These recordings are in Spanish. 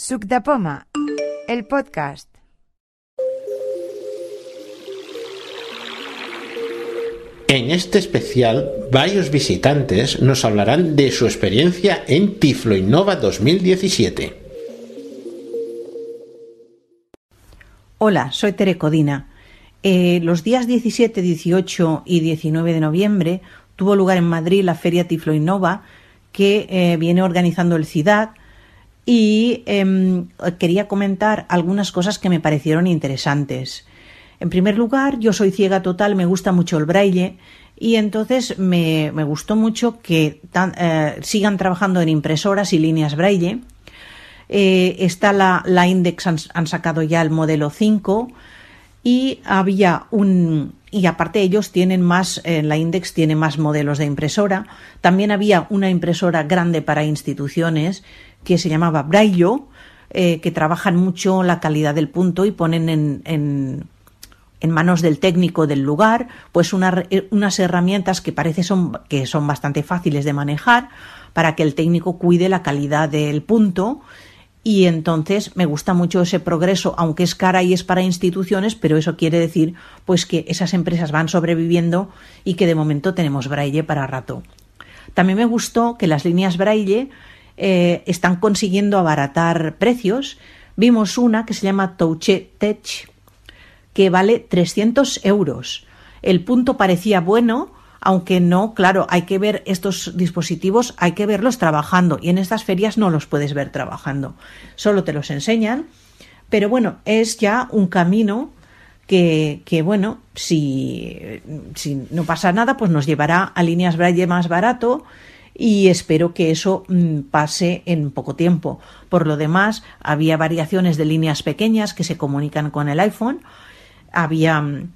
Suc de Poma, el podcast. En este especial, varios visitantes nos hablarán de su experiencia en Tiflo Innova 2017. Hola, soy Tere Codina. Eh, los días 17, 18 y 19 de noviembre tuvo lugar en Madrid la Feria Tiflo Innova que eh, viene organizando el CIDAD y em, quería comentar algunas cosas que me parecieron interesantes. En primer lugar, yo soy ciega total, me gusta mucho el braille y entonces me, gustó mucho que eh, sigan trabajando en impresoras y líneas braille. Eh, está la, la Index, han, sacado ya el modelo 5 y había un, y aparte ellos tienen más, en la Index tiene más modelos de impresora. También había una impresora grande para instituciones que se llamaba Braille, eh, que trabajan mucho la calidad del punto y ponen en, en, manos del técnico del lugar pues unas herramientas que parece son, que son bastante fáciles de manejar para que el técnico cuide la calidad del punto y entonces me gusta mucho ese progreso, aunque es cara y es para instituciones, pero eso quiere decir pues que esas empresas van sobreviviendo y que de momento tenemos braille para rato. También me gustó que las líneas braille eh, están consiguiendo abaratar precios. Vimos una que se llama Touche Tech, que vale 300 euros. El punto parecía bueno, aunque no, claro, hay que ver estos dispositivos, hay que verlos trabajando y en estas ferias no los puedes ver trabajando, solo te los enseñan, pero bueno, es ya un camino que, que bueno, si, si, no pasa nada, pues nos llevará a líneas Braille más barato y espero que eso mm, pase en poco tiempo. Por lo demás, había variaciones de líneas pequeñas que se comunican con el iPhone, había mm,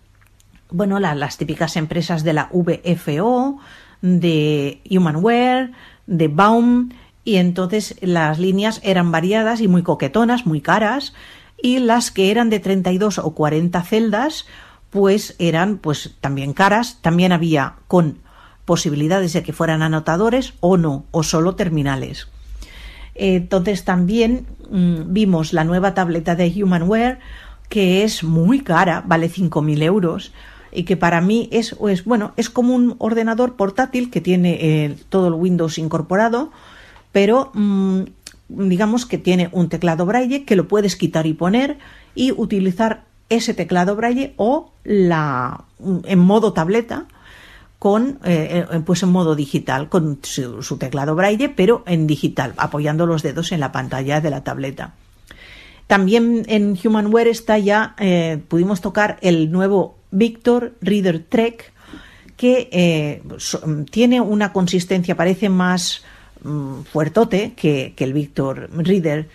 bueno, las típicas empresas de la VFO, de Humanware, de Baum, y entonces las líneas eran variadas y muy coquetonas, muy caras, y las que eran de 32 o 40 celdas, pues eran pues también caras, también había con posibilidades de que fueran anotadores o no, o solo terminales. Entonces también mm, vimos la nueva tableta de Humanware, que es muy cara, vale 5.000 euros, y que para mí es, pues, bueno, es como un ordenador portátil que tiene eh, todo el Windows incorporado, pero mm, digamos que tiene un teclado braille que lo puedes quitar y poner y utilizar ese teclado braille o la en modo tableta con eh, eh, pues en modo digital con su, teclado braille pero en digital apoyando los dedos en la pantalla de la tableta. También en Humanware está ya pudimos tocar el nuevo Victor Reader Trek, que eh, tiene una consistencia, parece más mm, fuertote que, el Victor Reader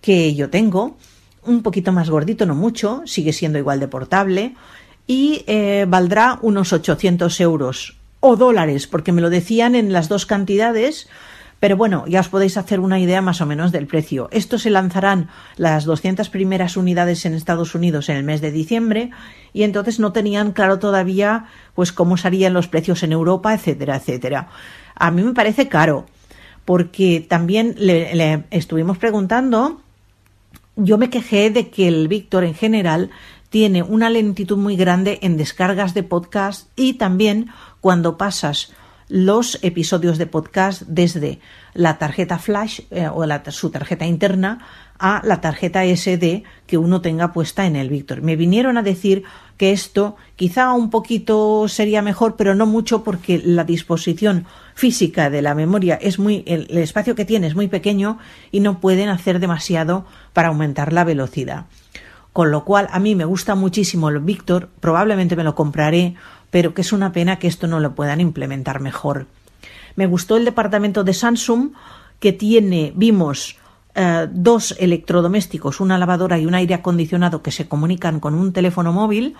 que yo tengo, un poquito más gordito, no mucho, sigue siendo igual de portable y eh, valdrá unos 800 euros o dólares, porque me lo decían en las dos cantidades pero bueno, ya os podéis hacer una idea más o menos del precio. Estos se lanzarán las 200 primeras unidades en Estados Unidos en el mes de diciembre y entonces no tenían claro todavía pues cómo serían los precios en Europa, etcétera, etcétera. A mí me parece caro porque también le estuvimos preguntando, yo me quejé de que el Víctor en general tiene una lentitud muy grande en descargas de podcast y también cuando pasas los episodios de podcast desde la tarjeta flash eh, o su tarjeta interna a la tarjeta SD que uno tenga puesta en el Víctor. Me vinieron a decir que esto quizá un poquito sería mejor, pero no mucho porque la disposición física de la memoria es muy el, el espacio que tiene es muy pequeño y no pueden hacer demasiado para aumentar la velocidad. Con lo cual a mí me gusta muchísimo el Víctor, probablemente me lo compraré pero que es una pena que esto no lo puedan implementar mejor. Me gustó el departamento de Samsung que tiene, vimos eh, dos electrodomésticos, una lavadora y un aire acondicionado que se comunican con un teléfono móvil,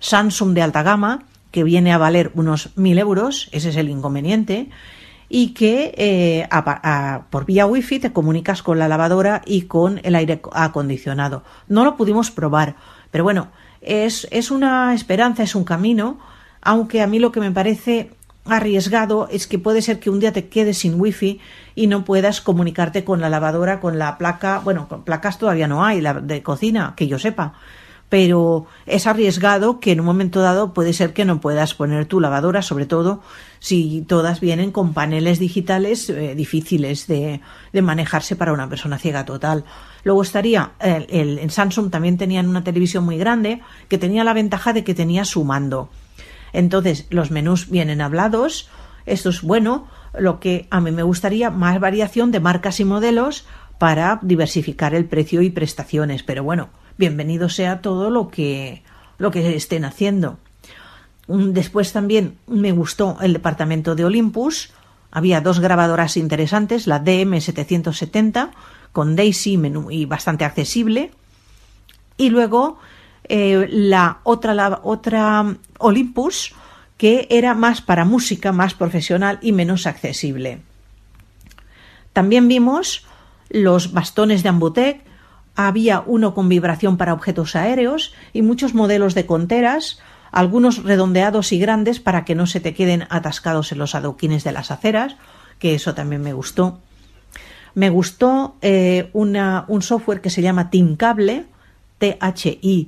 Samsung de alta gama, que viene a valer unos mil euros, ese es el inconveniente, y que eh, por vía wifi te comunicas con la lavadora y con el aire acondicionado. No lo pudimos probar, pero bueno, es, es una esperanza, es un camino aunque a mí lo que me parece arriesgado es que puede ser que un día te quedes sin wifi y no puedas comunicarte con la lavadora, con la placa, bueno, con placas todavía no hay, la de cocina, que yo sepa, pero es arriesgado que en un momento dado puede ser que no puedas poner tu lavadora, sobre todo si todas vienen con paneles digitales eh, difíciles de, manejarse para una persona ciega total. Luego estaría, el, el, en Samsung también tenían una televisión muy grande que tenía la ventaja de que tenía su mando. Entonces, los menús vienen hablados, esto es bueno, lo que a mí me gustaría más variación de marcas y modelos para diversificar el precio y prestaciones, pero bueno, bienvenido sea todo lo que lo que estén haciendo. Después también me gustó el departamento de Olympus. Había dos grabadoras interesantes, la DM770 con Daisy menú y bastante accesible. Y luego eh, la otra, la otra Olympus que era más para música, más profesional y menos accesible. También vimos los bastones de Ambutec, había uno con vibración para objetos aéreos y muchos modelos de conteras, algunos redondeados y grandes para que no se te queden atascados en los adoquines de las aceras, que eso también me gustó. Me gustó eh, un software que se llama Tincable, T-H-I-N-K-A-B-L-E,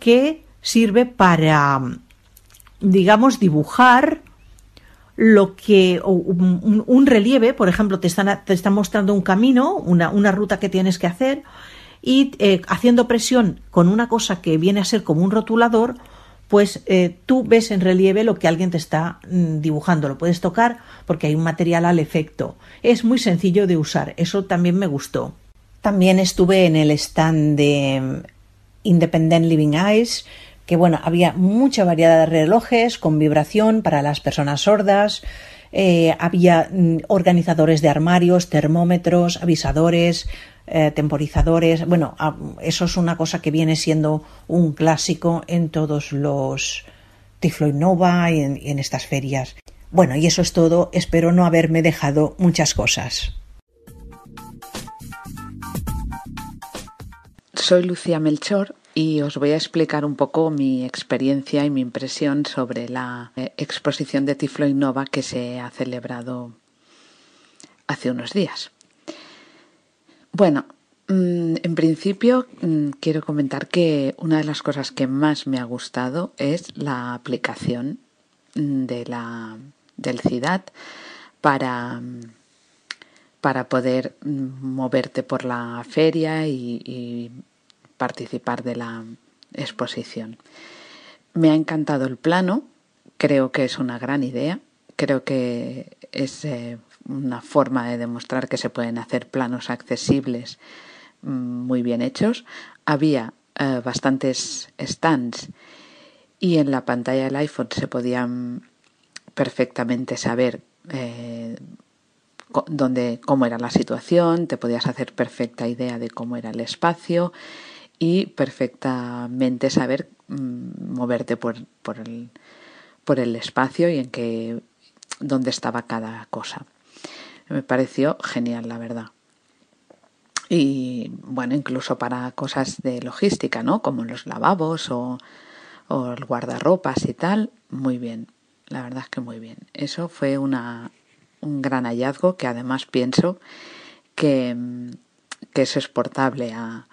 que sirve para, digamos, dibujar lo que un, un, relieve, por ejemplo, te están, te mostrando un camino, una, una, ruta que tienes que hacer, y eh, haciendo presión con una cosa que viene a ser como un rotulador, pues eh, tú ves en relieve lo que alguien te está mm, dibujando. Lo puedes tocar porque hay un material al efecto. Es muy sencillo de usar. Eso también me gustó. También estuve en el stand de mm, Independent Living Eyes, que bueno, había mucha variedad de relojes con vibración para las personas sordas, eh, había mm, organizadores de armarios, termómetros, avisadores, eh, temporizadores. Bueno, eso es una cosa que viene siendo un clásico en todos los Tiflo Innova y en, en estas ferias. Bueno, y eso es todo. Espero no haberme dejado muchas cosas. Soy Lucía Melchor y os voy a explicar un poco mi experiencia y mi impresión sobre la eh, exposición de Tiflo Innova que se ha celebrado hace unos días. Bueno, mm, en principio mm, quiero comentar que una de las cosas que más me ha gustado es la aplicación mm, de la, del CIDAD para, para poder moverte por la feria y, y participar de la exposición. Me ha encantado el plano, creo que es una gran idea, creo que es eh, una forma de demostrar que se pueden hacer planos accesibles mm, muy bien hechos. Había eh, bastantes stands y en la pantalla del iPhone se podían perfectamente saber eh, dónde, cómo era la situación, te podías hacer perfecta idea de cómo era el espacio y perfectamente saber mm, moverte por, por, el, por el espacio y en qué dónde estaba cada cosa. Me pareció genial, la verdad. Y bueno, incluso para cosas de logística, ¿no? Como los lavabos o, el guardarropas y tal, muy bien. La verdad es que muy bien. Eso fue una, un gran hallazgo que además pienso que, que es exportable a,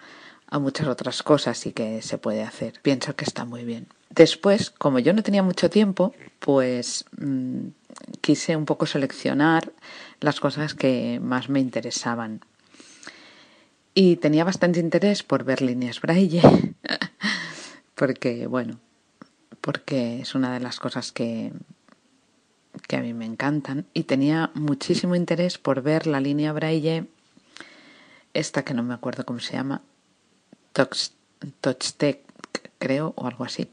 a muchas otras cosas y que se puede hacer. Pienso que está muy bien. Después, como yo no tenía mucho tiempo, pues mmm, quise un poco seleccionar las cosas que más me interesaban. Y tenía bastante interés por ver líneas braille, porque, bueno, porque es una de las cosas que, que a mí me encantan. Y tenía muchísimo interés por ver la línea braille, esta que no me acuerdo cómo se llama, TouchTech, creo, o algo así,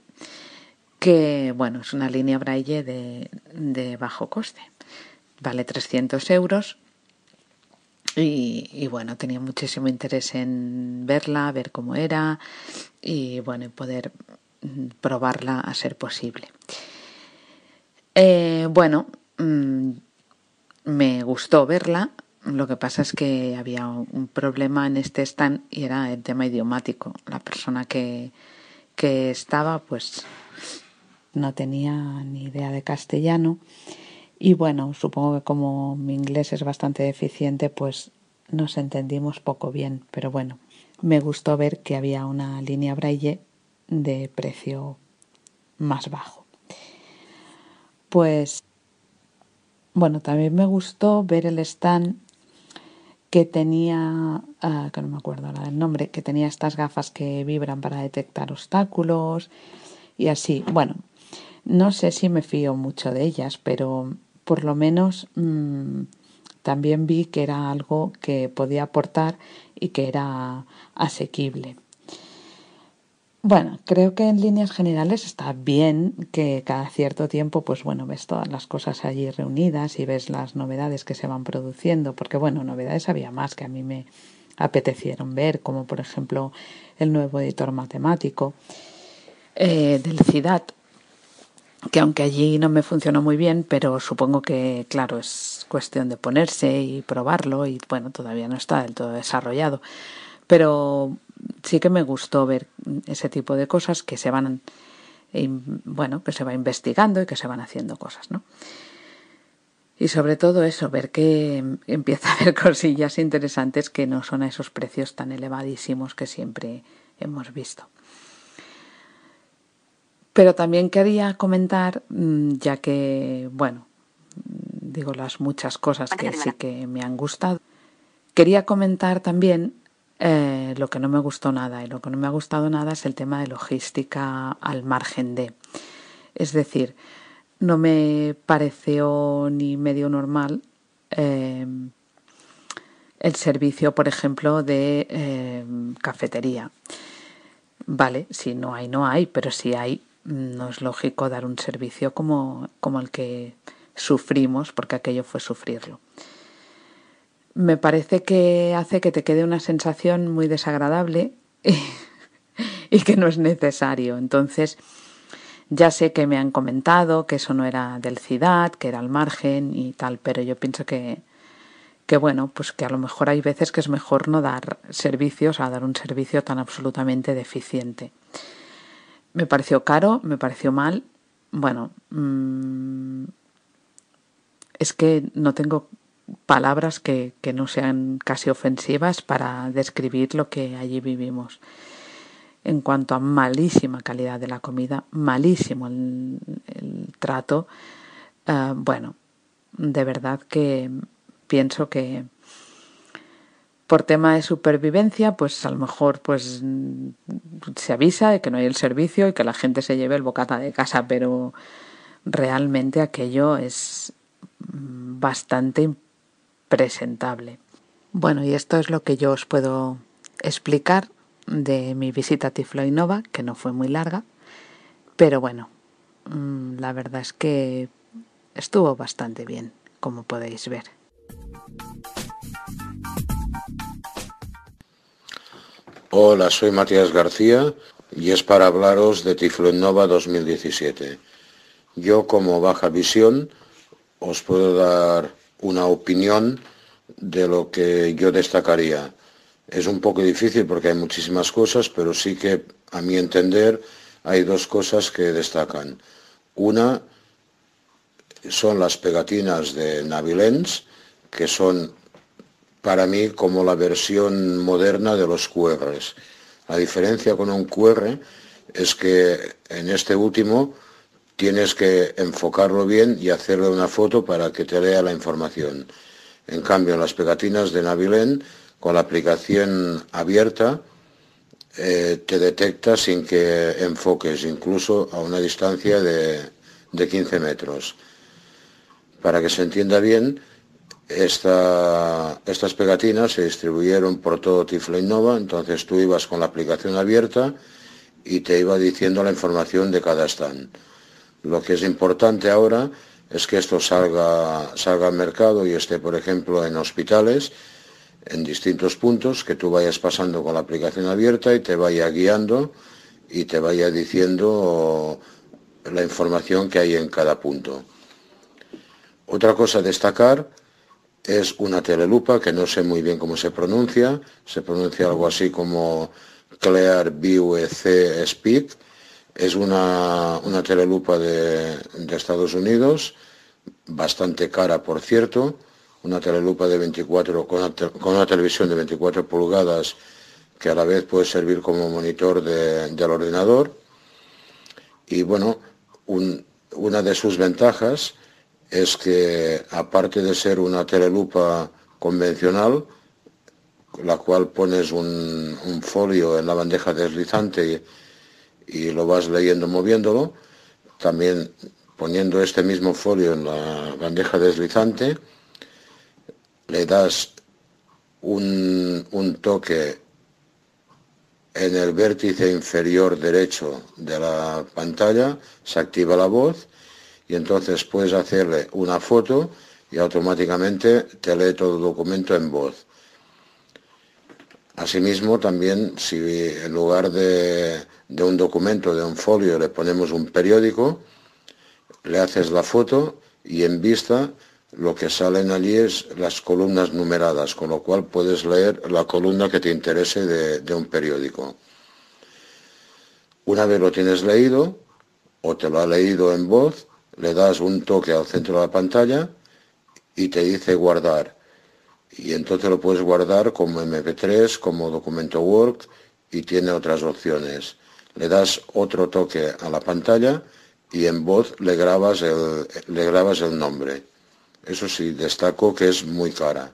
que bueno, es una línea braille de, de bajo coste. Vale 300 euros y, bueno, tenía muchísimo interés en verla, ver cómo era y bueno, poder probarla a ser posible. Eh, bueno, mmm, me gustó verla, lo que pasa es que había un problema en este stand y era el tema idiomático. La persona que, que estaba, pues no tenía ni idea de castellano y bueno, supongo que como mi inglés es bastante deficiente, pues nos entendimos poco bien, pero bueno, me gustó ver que había una línea braille de precio más bajo. Pues bueno, también me gustó ver el stand que tenía, ah, que no me acuerdo ahora del nombre, que tenía estas gafas que vibran para detectar obstáculos y así. Bueno, no sé si me fío mucho de ellas, pero por lo menos mm, también vi que era algo que podía aportar y que era asequible. Bueno, creo que en líneas generales está bien que cada cierto tiempo, pues bueno, ves todas las cosas allí reunidas y ves las novedades que se van produciendo, porque bueno, novedades había más que a mí me apetecieron ver, como por ejemplo el nuevo editor matemático eh, del CIDAT, que aunque allí no me funcionó muy bien, pero supongo que, claro, es cuestión de ponerse y probarlo y bueno, todavía no está del todo desarrollado. Pero sí que me gustó ver ese tipo de cosas que se van, bueno, que se va investigando y que se van haciendo cosas, ¿no? Y sobre todo eso, ver que empieza a haber cosillas interesantes que no son a esos precios tan elevadísimos que siempre hemos visto. Pero también quería comentar, mm, ya que, bueno, digo las muchas cosas que sí que me han gustado, quería comentar también eh, lo que no me gustó nada. Y lo que no me ha gustado nada es el tema de logística al margen de. Es decir, no me pareció ni medio normal eh, el servicio, por ejemplo, de eh, cafetería. Vale, si no hay, no hay, pero si hay, no es lógico dar un servicio como, como el que sufrimos, porque aquello fue sufrirlo. Me parece que hace que te quede una sensación muy desagradable y, que no es necesario. Entonces, ya sé que me han comentado que eso no era del CIDAD, que era al margen y tal, pero yo pienso que, que bueno, pues que a lo mejor hay veces que es mejor no dar servicios a dar un servicio tan absolutamente deficiente. Me pareció caro, me pareció mal. Bueno, mm, es que no tengo palabras que, que, no sean casi ofensivas para describir lo que allí vivimos. En cuanto a malísima calidad de la comida, malísimo el, trato, eh, bueno, de verdad que pienso que, por tema de supervivencia, pues a lo mejor pues se avisa de que no hay el servicio y que la gente se lleve el bocata de casa, pero realmente aquello es bastante presentable. Bueno, y esto es lo que yo os puedo explicar de mi visita a Tiflo Innova, que no fue muy larga, pero bueno, mm, la verdad es que estuvo bastante bien, como podéis ver. Hola, soy Matías García y es para hablaros de Tifloinnova 2017. Yo como baja visión os puedo dar una opinión de lo que yo destacaría. Es un poco difícil porque hay muchísimas cosas, pero sí que a mi entender hay dos cosas que destacan. Una son las pegatinas de Navilens, que son para mí como la versión moderna de los QRs. La diferencia con un QR es que en este último tienes que enfocarlo bien y hacerle una foto para que te lea la información. En cambio, en las pegatinas de Navilen, con la aplicación abierta, eh, te detecta sin que enfoques, incluso a una distancia de, de 15 metros. Para que se entienda bien, estas pegatinas se distribuyeron por todo Tiflo Innova, entonces tú ibas con la aplicación abierta y te iba diciendo la información de cada stand. Lo que es importante ahora es que esto salga, salga al mercado y esté, por ejemplo, en hospitales, en distintos puntos, que tú vayas pasando con la aplicación abierta y te vaya guiando y te vaya diciendo la información que hay en cada punto. Otra cosa a destacar es una telelupa que no sé muy bien cómo se pronuncia, se pronuncia algo así como Clear View C Speed, Es una, una telelupa de, de, Estados Unidos, bastante cara por cierto, una telelupa de 24, con una, televisión de 24 pulgadas que a la vez puede servir como monitor de, del ordenador. Y bueno, un, una de sus ventajas es que aparte de ser una telelupa convencional, la cual pones un, folio en la bandeja deslizante y, lo vas leyendo moviéndolo, también poniendo este mismo folio en la bandeja deslizante, le das un, un toque en el vértice inferior derecho de la pantalla, se activa la voz y entonces puedes hacerle una foto y automáticamente te lee todo el documento en voz. Asimismo, también si en lugar de, de, un documento, de un folio, le ponemos un periódico, le haces la foto y en vista lo que salen allí es las columnas numeradas, con lo cual puedes leer la columna que te interese de, de un periódico. Una vez lo tienes leído, o te lo ha leído en voz, le das un toque al centro de la pantalla y te dice guardar. Y entonces lo puedes guardar como MP3, como documento Word y tiene otras opciones. Le das otro toque a la pantalla y en voz le grabas el, le grabas el nombre. Eso sí, destaco que es muy cara.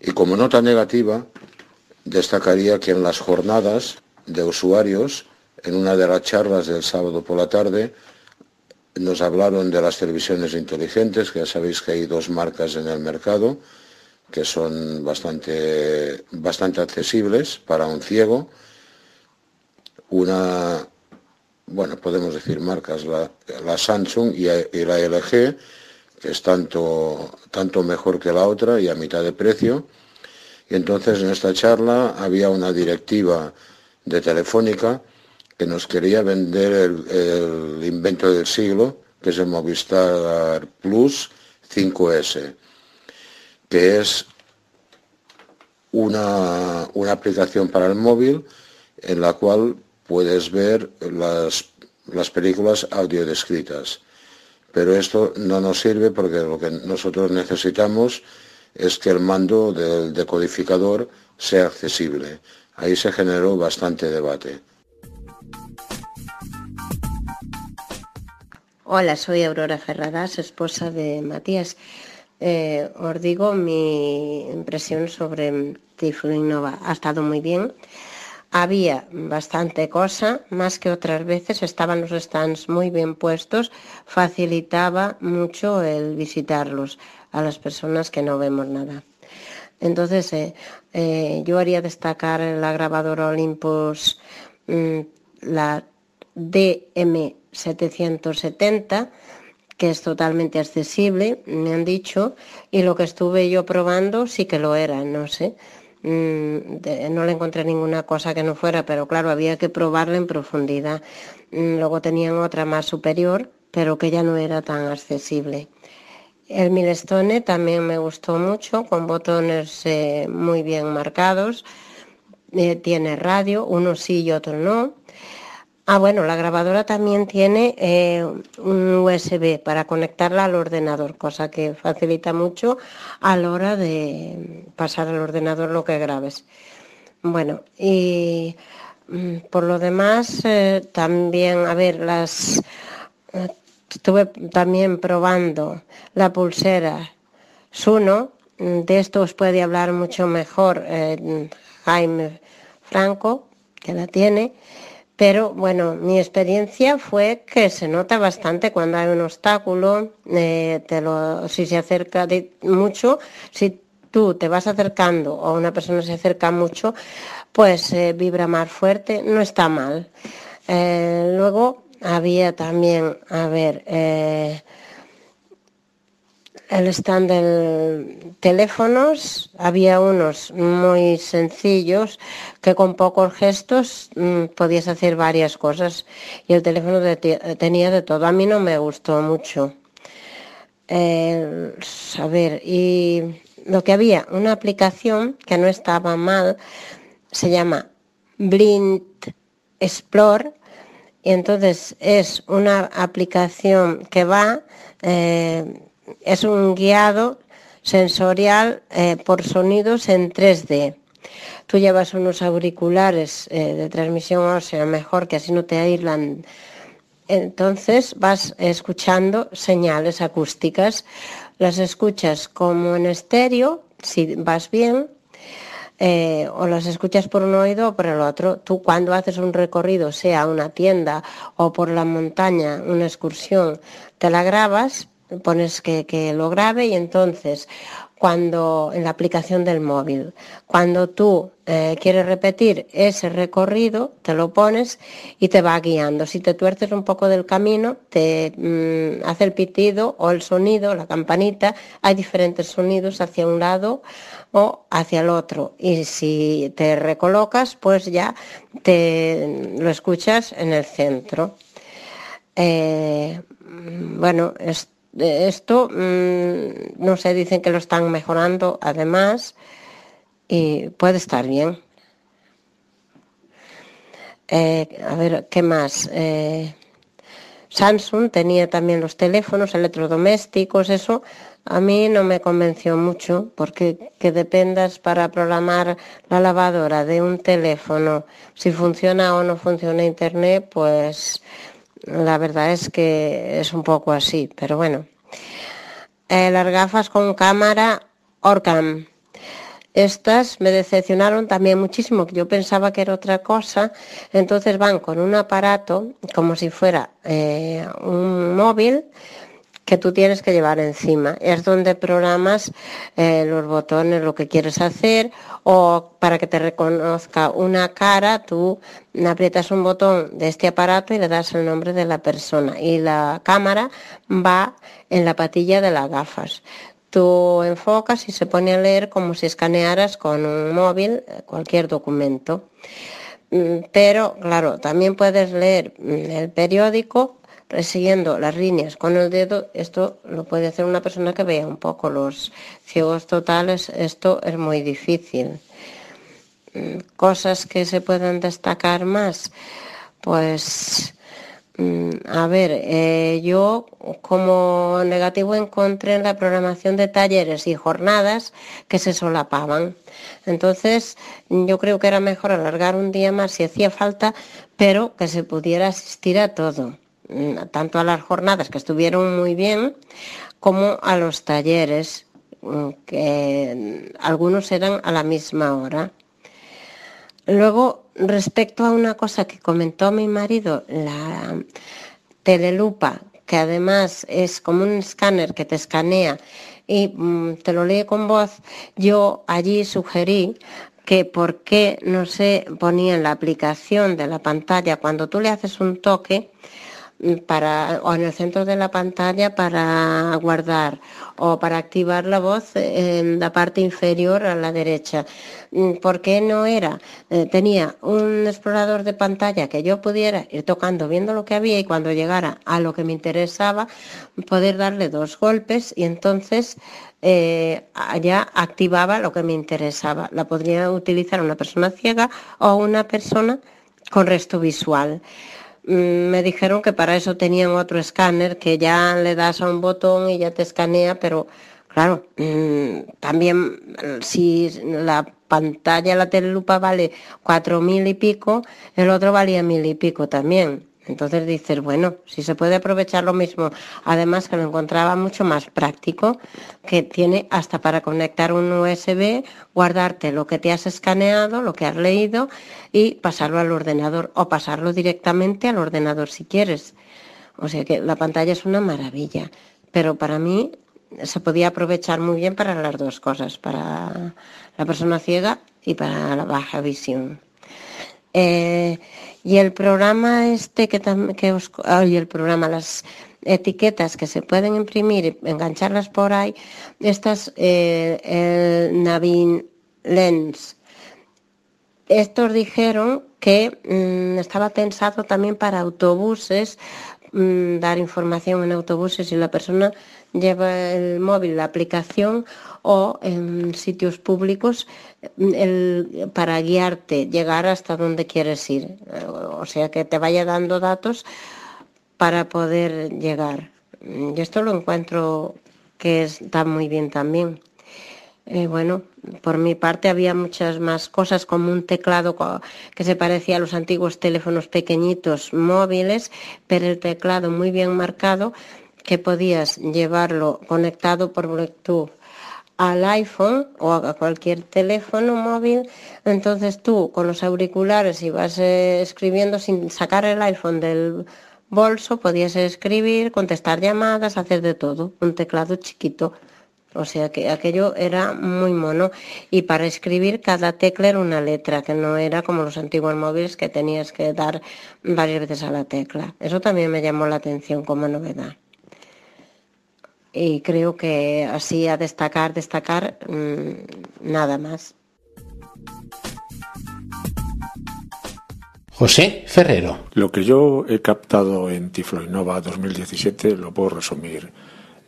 Y como nota negativa, destacaría que en las jornadas de usuarios, en una de las charlas del sábado por la tarde, nos hablaron de las televisiones inteligentes, que ya sabéis que hay dos marcas en el mercado, que son bastante, bastante accesibles para un ciego. Una, bueno, podemos decir marcas, la, Samsung y, y, la LG, que es tanto, tanto mejor que la otra y a mitad de precio. Y entonces en esta charla había una directiva de Telefónica que nos quería vender el, el invento del siglo, que es el Movistar Plus 5S, que es una, una aplicación para el móvil en la cual puedes ver las, las películas audio descritas. Pero esto no nos sirve porque lo que nosotros necesitamos es que el mando del decodificador sea accesible. Ahí se generó bastante debate. Hola, soy Aurora Ferradas, esposa de Matías. Eh, os digo mi impresión sobre Tiflo Innova. Ha estado muy bien. Había bastante cosa, más que otras veces, estaban los stands muy bien puestos, facilitaba mucho el visitarlos a las personas que no vemos nada. Entonces, eh, eh, yo haría destacar la grabadora Olympus, mmm, la DM770, que es totalmente accesible, me han dicho, y lo que estuve yo probando sí que lo era, no sé. Mm, no le encontré ninguna cosa que no fuera, pero claro, había que probarla en profundidad. Mm, luego tenían otra más superior, pero que ya no era tan accesible. El Milestone también me gustó mucho, con botones eh, muy bien marcados. Eh, tiene radio, uno sí y otro no. Ah, bueno, la grabadora también tiene eh, un USB para conectarla al ordenador, cosa que facilita mucho a la hora de pasar al ordenador lo que grabes. Bueno, y mm, por lo demás, eh, también, a ver, las estuve también probando la pulsera Suno, de esto os puede hablar mucho mejor eh, Jaime Franco, que la tiene, pero bueno, mi experiencia fue que se nota bastante cuando hay un obstáculo, eh, si se acerca mucho, si tú te vas acercando o una persona se acerca mucho, pues eh, vibra más fuerte, no está mal. Eh, luego había también, a ver, el stand de teléfonos, había unos muy sencillos que con pocos gestos mmm, podías hacer varias cosas y el teléfono de, tenía de todo. A mí no me gustó mucho. Eh, a ver, y lo que había, una aplicación que no estaba mal, se llama Blind Explore Y entonces es una aplicación que va, eh, es un guiado sensorial eh, por sonidos en 3D. Tú llevas unos auriculares eh, de transmisión ósea mejor que así no te aíslan. Entonces vas escuchando señales acústicas, las escuchas como en estéreo, si vas bien, eh, o las escuchas por un oído o por el otro. Tú cuando haces un recorrido, sea una tienda o por la montaña, una excursión, te la grabas, pones que, que lo grabe y entonces cuando en la aplicación del móvil, cuando tú eh, quieres repetir ese recorrido, te lo pones y te va guiando. Si te tuerces un poco del camino, te mm, hace el pitido o el sonido, la campanita. Hay diferentes sonidos hacia un lado o hacia el otro. Y si te recolocas, pues ya te lo escuchas en el centro. Eh, bueno, esto, mm, no sé, dicen que lo están mejorando además y puede estar bien. Eh, a ver, ¿qué más? Eh, Samsung tenía también los teléfonos electrodomésticos, eso a mí no me convenció mucho porque que dependas para programar la lavadora de un teléfono, si funciona o no funciona internet, pues la verdad es que es un poco así, pero bueno. Eh, las gafas con cámara Orcam. Estas me decepcionaron también muchísimo, que yo pensaba que era otra cosa. Entonces van con un aparato como si fuera eh, un móvil que tú tienes que llevar encima. Es donde programas eh, los botones, lo que quieres hacer, o para que te reconozca una cara, tú aprietas un botón de este aparato y le das el nombre de la persona. Y la cámara va en la patilla de las gafas. Tú enfocas y se pone a leer como si escanearas con un móvil eh, cualquier documento. Mm, pero, claro, también puedes leer mm, el periódico siguiendo las líneas con el dedo, esto lo puede hacer una persona que vea un poco. Los ciegos totales, esto es muy difícil. Mm, cosas que se pueden destacar más, pues mm, a ver, eh, yo como negativo encontré en la programación de talleres y jornadas que se solapaban. Entonces, yo creo que era mejor alargar un día más si hacía falta, pero que se pudiera asistir a todo. Mm, tanto a las jornadas que estuvieron muy bien como a los talleres, mm, que algunos eran a la misma hora. Luego, respecto a una cosa que comentó mi marido, la telelupa, que además es como un escáner que te escanea y mm, te lo lee con voz, yo allí sugerí que por qué no se ponía en la aplicación de la pantalla cuando tú le haces un toque, para, o en el centro de la pantalla para guardar o para activar la voz en la parte inferior a la derecha. Mm, ¿Por qué no era? Eh, tenía un explorador de pantalla que yo pudiera ir tocando, viendo lo que había y cuando llegara a lo que me interesaba, poder darle dos golpes y entonces eh, ya activaba lo que me interesaba. La podría utilizar una persona ciega o una persona con resto visual. Mm, me dijeron que para eso tenían otro escáner que ya le das a un botón y ya te escanea, pero claro, mm, también si la pantalla, la telelupa vale cuatro mil y pico, el otro valía mil y pico también. Entonces dices, bueno, si se puede aprovechar lo mismo, además que lo encontraba mucho más práctico, que tiene hasta para conectar un USB, guardarte lo que te has escaneado, lo que has leído y pasarlo al ordenador o pasarlo directamente al ordenador si quieres. O sea que la pantalla es una maravilla, pero para mí se podía aprovechar muy bien para las dos cosas, para la persona ciega y para la baja visión. Eh, y el programa este que, que os, y el programa, las etiquetas que se pueden imprimir y engancharlas por ahí, estas, eh, el Navin Lens. Estos dijeron que mm, estaba pensado también para autobuses, mm, dar información en autobuses y la persona lleva el móvil, la aplicación o en sitios públicos para guiarte, llegar hasta donde quieres ir. O sea, que te vaya dando datos para poder llegar. Y esto lo encuentro que está muy bien también. Eh, bueno, por mi parte había muchas más cosas como un teclado que se parecía a los antiguos teléfonos pequeñitos móviles, pero el teclado muy bien marcado que podías llevarlo conectado por Bluetooth al iPhone o a cualquier teléfono móvil, entonces tú con los auriculares ibas eh, escribiendo sin sacar el iPhone del bolso, podías escribir, contestar llamadas, hacer de todo, un teclado chiquito. O sea que aquello era muy mono. Y para escribir cada tecla era una letra, que no era como los antiguos móviles que tenías que dar varias veces a la tecla. Eso también me llamó la atención como novedad. Y creo que así a destacar, destacar, mm, nada más. José Ferrero. Lo que yo he captado en Tiflo Innova 2017 lo puedo resumir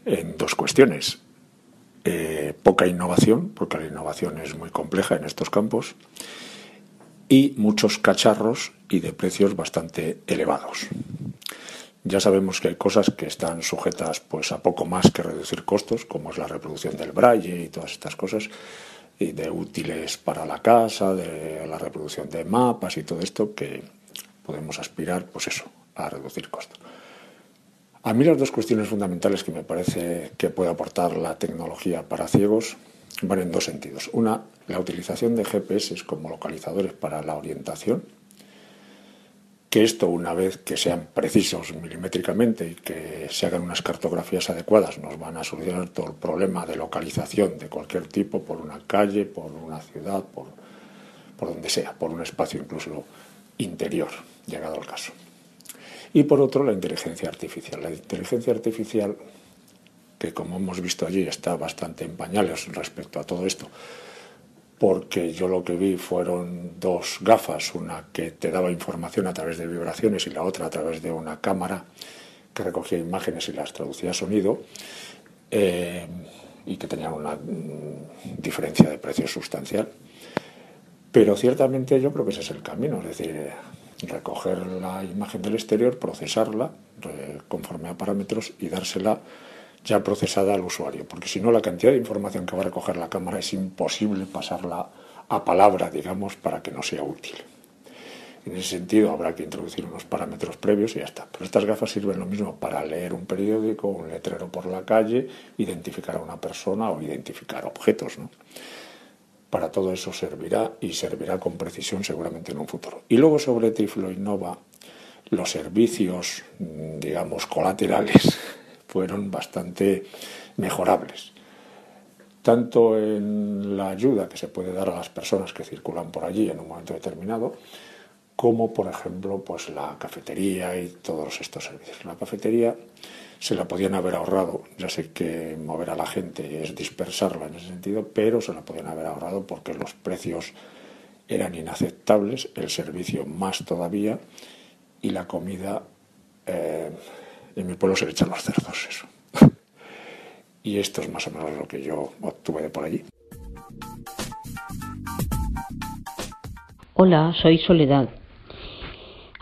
en dos cuestiones. Eh, poca innovación, porque la innovación es muy compleja en estos campos, y muchos cacharros y de precios bastante elevados. Ya sabemos que hay cosas que están sujetas pues a poco más que reducir costos, como es la reproducción del braille y todas estas cosas, y de útiles para la casa, de la reproducción de mapas y todo esto que podemos aspirar, pues eso, a reducir costos. A mí las dos cuestiones fundamentales que me parece que puede aportar la tecnología para ciegos van en dos sentidos. Una, la utilización de GPS como localizadores para la orientación, que esto una vez que sean precisos milimétricamente y que se hagan unas cartografías adecuadas nos van a solucionar todo el problema de localización de cualquier tipo por una calle, por una ciudad, por, por donde sea, por un espacio incluso interior, llegado al caso. Y por otro, la inteligencia artificial. La inteligencia artificial, que como hemos visto allí está bastante en pañales respecto a todo esto, porque yo lo que vi fueron dos gafas, una que te daba información a través de vibraciones y la otra a través de una cámara que recogía imágenes y las traducía a sonido, eh, y que tenían una mm, diferencia de precio sustancial. Pero ciertamente yo creo que ese es el camino, es decir, recoger la imagen del exterior, procesarla conforme a parámetros y dársela ya procesada al usuario, porque si no la cantidad de información que va a recoger la cámara es imposible pasarla a palabra, digamos, para que no sea útil. En ese sentido habrá que introducir unos parámetros previos y ya está. Pero estas gafas sirven lo mismo para leer un periódico, un letrero por la calle, identificar a una persona o identificar objetos. ¿no? para todo eso servirá y servirá con precisión seguramente en un futuro. Y luego sobre Tiflo Innova, los servicios, digamos, colaterales fueron bastante mejorables. Tanto en la ayuda que se puede dar a las personas que circulan por allí en un momento determinado, como por ejemplo pues la cafetería y todos estos servicios. La cafetería se la podían haber ahorrado. Ya sé que mover a la gente es dispersarla en ese sentido, pero se la podían haber ahorrado porque los precios eran inaceptables, el servicio más todavía y la comida, eh, en mi pueblo se le echan los cerdos, eso. y esto es más o menos lo que yo obtuve de por allí. Hola, soy Soledad.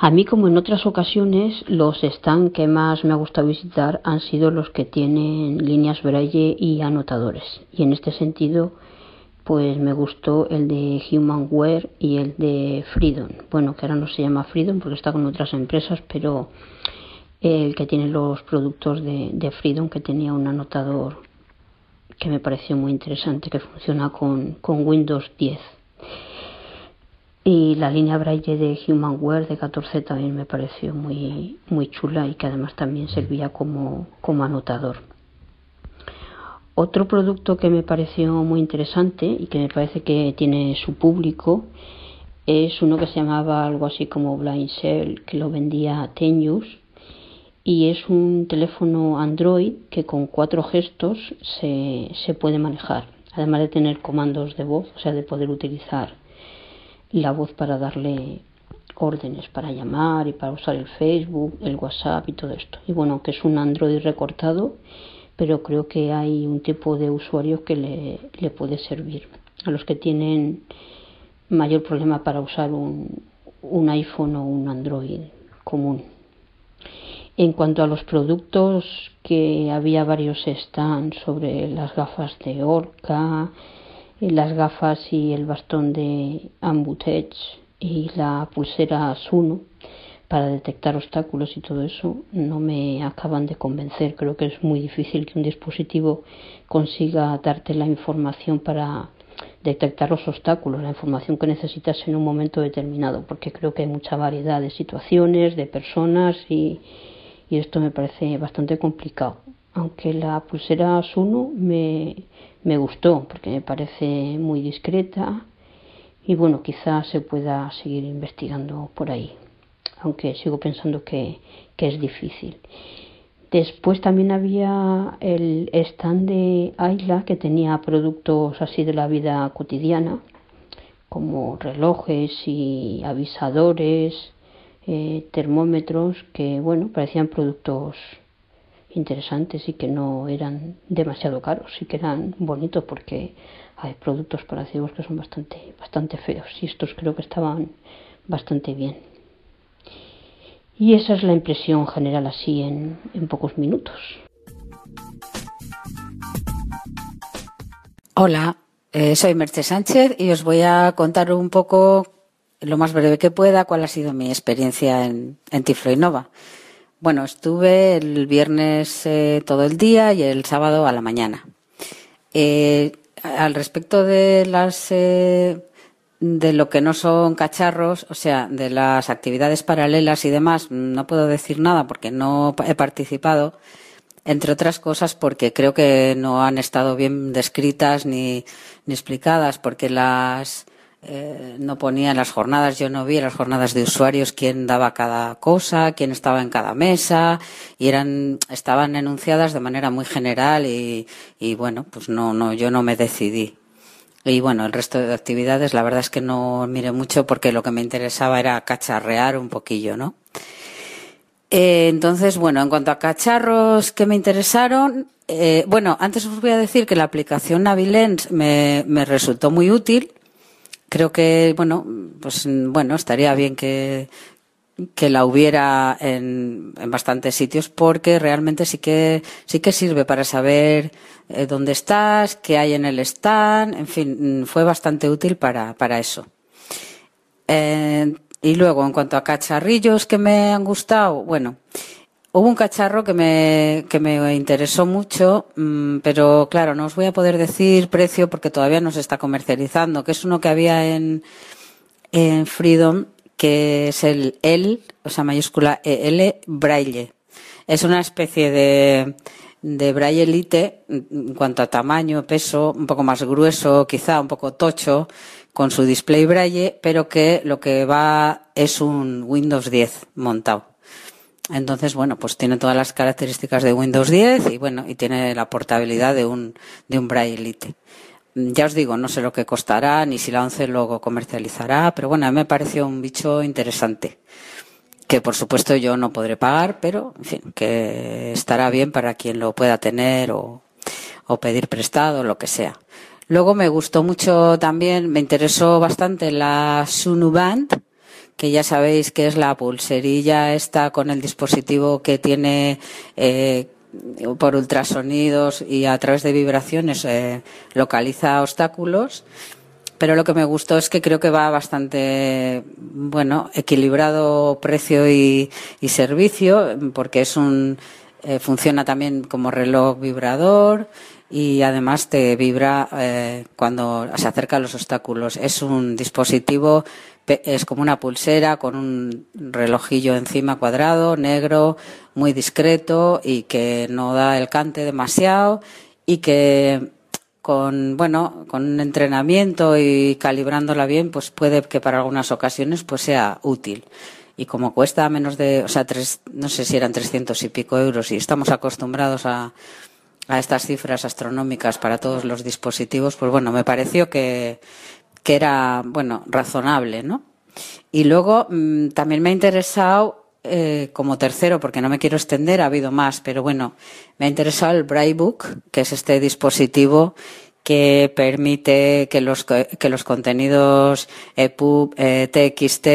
A mí, como en otras ocasiones, los stands que más me ha gustado visitar han sido los que tienen líneas braille y anotadores. Y en este sentido, pues me gustó el de Humanware y el de Freedom. Bueno, que ahora no se llama Freedom porque está con otras empresas, pero el que tiene los productos de, Freedom, que tenía un anotador que me pareció muy interesante, que funciona con, con Windows 10. Y la línea Braille de Humanware de 14 también me pareció muy, muy chula y que además también servía como, como anotador. Otro producto que me pareció muy interesante y que me parece que tiene su público es uno que se llamaba algo así como Blind Shell, que lo vendía Tenius y es un teléfono Android que con cuatro gestos se, se puede manejar, además de tener comandos de voz, o sea, de poder utilizar la voz para darle órdenes para llamar y para usar el Facebook, el WhatsApp y todo esto. Y bueno, que es un Android recortado, pero creo que hay un tipo de usuarios que le, le puede servir. A los que tienen mayor problema para usar un, un iPhone o un Android común. En cuanto a los productos, que había varios stands sobre las gafas de Orca, las gafas y el bastón de Ambutech y la pulsera Suno para detectar obstáculos y todo eso no me acaban de convencer. Creo que es muy difícil que un dispositivo consiga darte la información para detectar los obstáculos, la información que necesitas en un momento determinado, porque creo que hay mucha variedad de situaciones, de personas y, y esto me parece bastante complicado. Aunque la pulsera Suno me, me gustó, porque me parece muy discreta y bueno, quizás se pueda seguir investigando por ahí, aunque sigo pensando que, que es difícil. Después también había el stand de Ayla que tenía productos así de la vida cotidiana, como relojes y avisadores, eh, termómetros que, bueno, parecían productos interesantes y que no eran demasiado caros y que eran bonitos porque hay productos para ciegos que son bastante, bastante feos y estos creo que estaban bastante bien. Y esa es la impresión general así en, en pocos minutos. Hola, eh, soy Merche Sánchez y os voy a contar un poco, lo más breve que pueda, cuál ha sido mi experiencia en, en Tiflo Innova. Bueno, estuve el viernes eh, todo el día y el sábado a la mañana. Eh, al respecto de las eh, de lo que no son cacharros, o sea, de las actividades paralelas y demás, no puedo decir nada porque no he participado, entre otras cosas porque creo que no han estado bien descritas ni, ni explicadas, porque las eh, no ponían las jornadas, yo no vi las jornadas de usuarios quién daba cada cosa, quién estaba en cada mesa, y eran, estaban enunciadas de manera muy general y, y bueno, pues no, no, yo no me decidí. Y bueno, el resto de actividades, la verdad es que no miré mucho porque lo que me interesaba era cacharrear un poquillo, ¿no? Eh, entonces, bueno, en cuanto a cacharros que me interesaron, eh, bueno, antes os voy a decir que la aplicación Navilens me, me resultó muy útil. Creo que, bueno, pues bueno, estaría bien que, que la hubiera en, en, bastantes sitios porque realmente sí que sí que sirve para saber eh, dónde estás, qué hay en el stand, en fin, fue bastante útil para, para eso. Eh, y luego, en cuanto a cacharrillos que me han gustado, bueno, hubo un cacharro que me, que me interesó mucho, mmm, pero claro, no os voy a poder decir precio porque todavía no se está comercializando, que es uno que había en, en Freedom que es el EL, o sea, mayúscula EL Braille. Es una especie de, de Braille Elite en cuanto a tamaño, peso, un poco más grueso, quizá un poco tocho, con su display Braille, pero que lo que va es un Windows 10 montado. Entonces, bueno, pues tiene todas las características de Windows 10 y bueno, y tiene la portabilidad de un, de un Braille Elite. Ya os digo, no sé lo que costará, ni si la ONCE luego comercializará, pero bueno, a mí me pareció un bicho interesante. Que por supuesto yo no podré pagar, pero en fin, que estará bien para quien lo pueda tener o, o pedir prestado, lo que sea. Luego me gustó mucho también, me interesó bastante la Sunu Band, que ya sabéis que es la pulserilla esta con el dispositivo que tiene eh, por ultrasonidos y a través de vibraciones eh, localiza obstáculos. Pero lo que me gustó es que creo que va bastante, bueno, equilibrado precio y, servicio, porque es un, eh, funciona también como reloj vibrador y además te vibra cuando se acerca a los obstáculos. Es un dispositivo es como una pulsera con un relojillo encima cuadrado, negro, muy discreto y que no da el cante demasiado y que con bueno con un entrenamiento y calibrándola bien pues puede que para algunas ocasiones pues sea útil. Y como cuesta menos de o sea tres, no sé si eran trescientos y pico euros y estamos acostumbrados a a estas cifras astronómicas para todos los dispositivos pues bueno me pareció que que era, bueno, razonable, ¿no? Y luego mmm, también me ha interesado eh, como tercero, porque no me quiero extender, ha habido más, pero bueno, me ha interesado el Braillebook, que es este dispositivo que permite que los, que los contenidos EPUB, TXT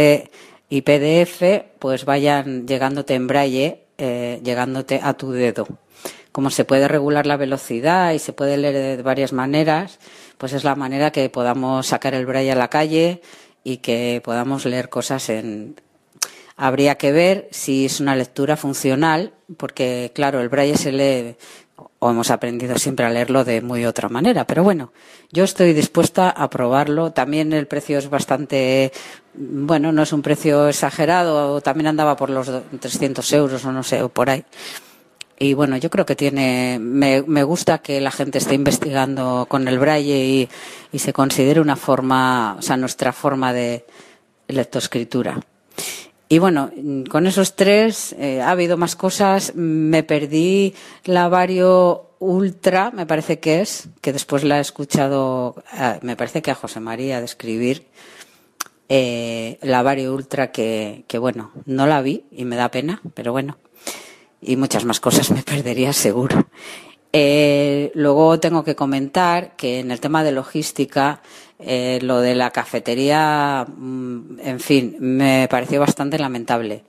y PDF pues vayan llegándote en braille, eh, llegándote a tu dedo. Como se puede regular la velocidad y se puede leer de varias maneras, pues es la manera que podamos sacar el braille a la calle y que podamos leer cosas en, Habría que ver si es una lectura funcional, porque claro, el braille se lee o hemos aprendido siempre a leerlo de muy otra manera. Pero bueno, yo estoy dispuesta a probarlo. También el precio es bastante, bueno, no es un precio exagerado, también andaba por los 300 euros o no sé, o por ahí. Y bueno, yo creo que tiene, me, me gusta que la gente esté investigando con el braille y, se considere una forma, o sea, nuestra forma de lectoescritura. Y bueno, con esos tres eh, ha habido más cosas. Me perdí la Vario Ultra, me parece que es, que después la he escuchado, eh, me parece que a José María describir eh, la Vario Ultra que, que, bueno, no la vi y me da pena, pero bueno. Y muchas más cosas me perdería seguro. Eh, luego tengo que comentar que en el tema de logística, eh, lo de la cafetería, mm, en fin, me pareció bastante lamentable.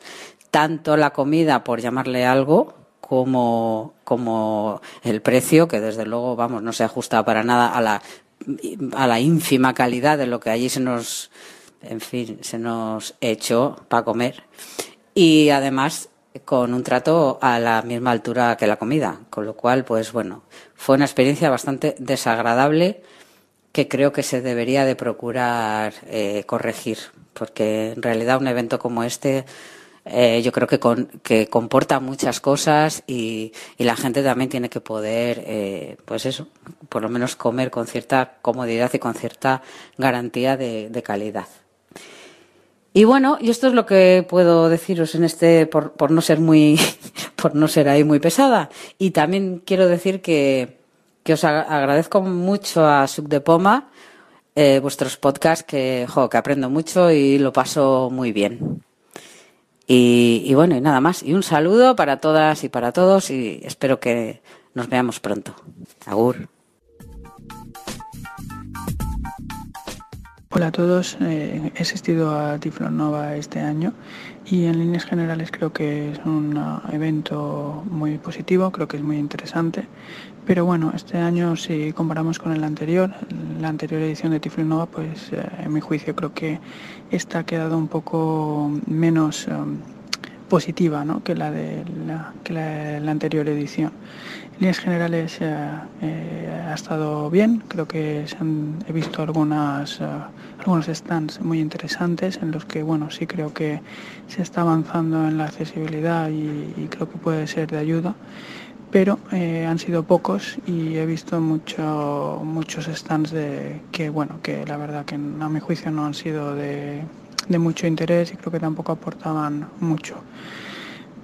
Tanto la comida, por llamarle algo, como, como el precio, que desde luego, vamos, no se ajusta para nada a la, a la ínfima calidad de lo que allí se nos, en fin, se nos echó para comer. Y además, con un trato a la misma altura que la comida, con lo cual, pues bueno, fue una experiencia bastante desagradable que creo que se debería de procurar eh, corregir, porque en realidad un evento como este eh, yo creo que, que comporta muchas cosas y, la gente también tiene que poder, eh, pues eso, por lo menos comer con cierta comodidad y con cierta garantía de calidad. Y bueno, y esto es lo que puedo deciros en este, por, por no ser muy, por no ser ahí muy pesada. Y también quiero decir que, que os agradezco mucho a Sub de Poma eh, vuestros podcasts, que, jo, que aprendo mucho y lo paso muy bien. Y, y bueno, y nada más. Y un saludo para todas y para todos y espero que nos veamos pronto. Agur. Hola a todos, eh, he asistido a Tiflon Nova este año y en líneas generales creo que es un evento muy positivo, creo que es muy interesante, pero bueno, este año si comparamos con el anterior, la anterior edición de Tiflon Nova, pues eh, en mi juicio creo que esta ha quedado un poco menos um, positiva ¿no? que, la de la, que la anterior edición. Líneas generales eh, eh, ha estado bien, creo que se han, he visto algunas, uh, algunos stands muy interesantes en los que bueno sí creo que se está avanzando en la accesibilidad y, creo que puede ser de ayuda pero eh, han sido pocos y he visto mucho, muchos stands de que bueno que la verdad que a mi juicio no han sido de mucho interés y creo que tampoco aportaban mucho.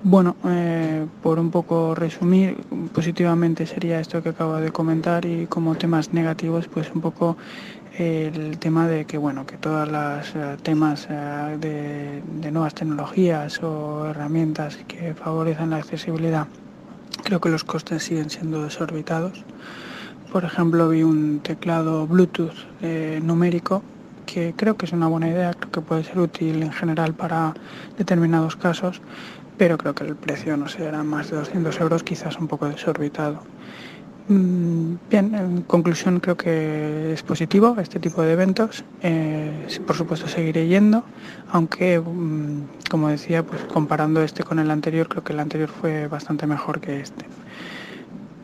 Bueno, eh, por un poco resumir, positivamente sería esto que acabo de comentar y como temas negativos, pues un poco el tema de que bueno que todos los uh, temas de, nuevas tecnologías o herramientas que favorecen la accesibilidad, creo que los costes siguen siendo desorbitados. Por ejemplo, vi un teclado Bluetooth eh, numérico que creo que es una buena idea, creo que puede ser útil en general para determinados casos, pero creo que el precio no será más de 200 euros, quizás un poco desorbitado. Mm, bien, en conclusión creo que es positivo este tipo de eventos. Eh, por supuesto seguiré yendo, aunque mm, como decía, pues comparando este con el anterior, creo que el anterior fue bastante mejor que este.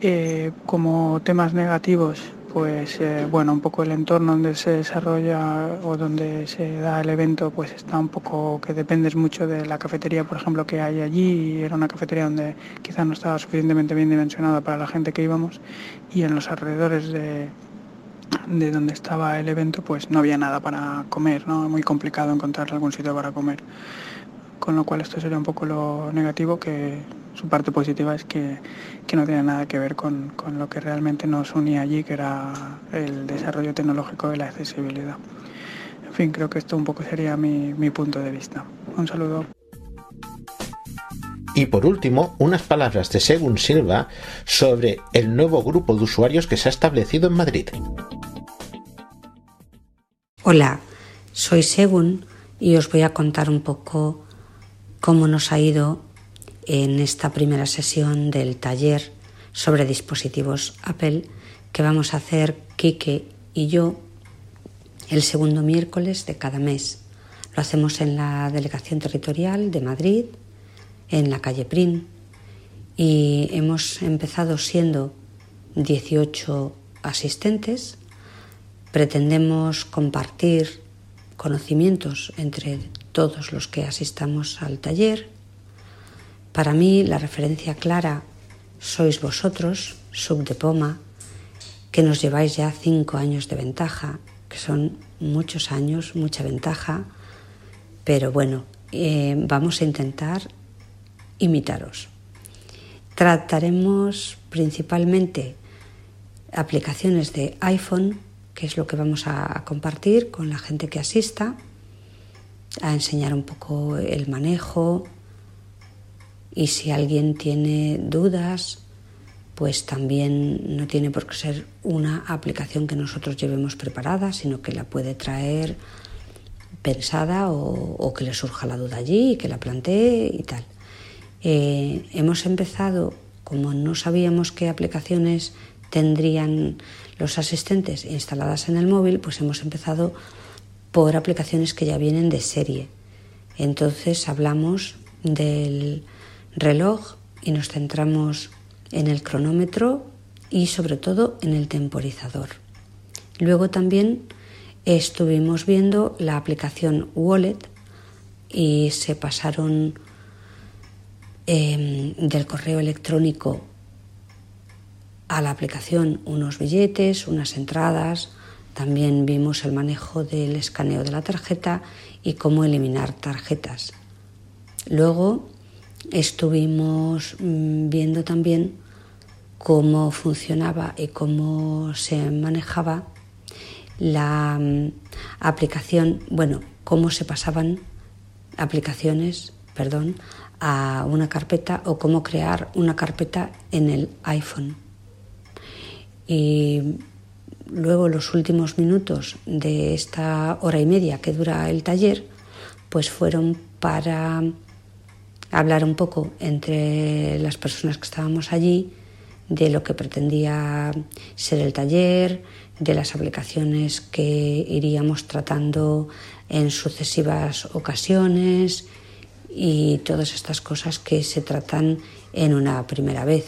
Eh, como temas negativos, pues eh, bueno, un poco el entorno donde se desarrolla o donde se da el evento, pues está un poco que dependes mucho de la cafetería, por ejemplo, que hay allí. Era una cafetería donde quizás no estaba suficientemente bien dimensionada para la gente que íbamos y en los alrededores de, de donde estaba el evento, pues no había nada para comer, ¿no? Muy complicado encontrar algún sitio para comer. Con lo cual esto sería un poco lo negativo que su parte positiva es que, que no tiene nada que ver con, con, lo que realmente nos unía allí, que era el desarrollo tecnológico de la accesibilidad. En fin, creo que esto un poco sería mi, mi punto de vista. Un saludo. Y por último, unas palabras de Segun Silva sobre el nuevo grupo de usuarios que se ha establecido en Madrid. Hola, soy Segun y os voy a contar un poco cómo nos ha ido en esta primera sesión del taller sobre dispositivos Apple que vamos a hacer Kike y yo el segundo miércoles de cada mes. Lo hacemos en la Delegación Territorial de Madrid en la calle Prim y hemos empezado siendo 18 asistentes. Pretendemos compartir conocimientos entre todos los que asistamos al taller. Para mí la referencia clara sois vosotros, sub de Poma, que nos lleváis ya cinco años de ventaja, que son muchos años, mucha ventaja, pero bueno, eh, vamos a intentar imitaros. Trataremos principalmente aplicaciones de iPhone, que es lo que vamos a compartir con la gente que asista, a enseñar un poco el manejo y si alguien tiene dudas, pues también no tiene por qué ser una aplicación que nosotros llevemos preparada, sino que la puede traer pensada o, que le surja la duda allí y que la plantee y tal. Eh, hemos empezado, como no sabíamos qué aplicaciones tendrían los asistentes instaladas en el móvil, pues hemos empezado por aplicaciones que ya vienen de serie. Entonces hablamos del reloj y nos centramos en el cronómetro y sobre todo en el temporizador. Luego también estuvimos viendo la aplicación Wallet y se pasaron Em, del correo electrónico a la aplicación unos billetes, unas entradas, también vimos el manejo del escaneo de la tarjeta y cómo eliminar tarjetas. Luego estuvimos mm, viendo también cómo funcionaba y cómo se manejaba la mm, aplicación, bueno, cómo se pasaban aplicaciones, perdón, a una carpeta o cómo crear una carpeta en el iPhone. Y luego los últimos minutos de esta hora y media que dura el taller, pues fueron para hablar un poco entre las personas que estábamos allí de lo que pretendía ser el taller, de las aplicaciones que iríamos tratando en sucesivas ocasiones y todas estas cosas que se tratan en una primera vez.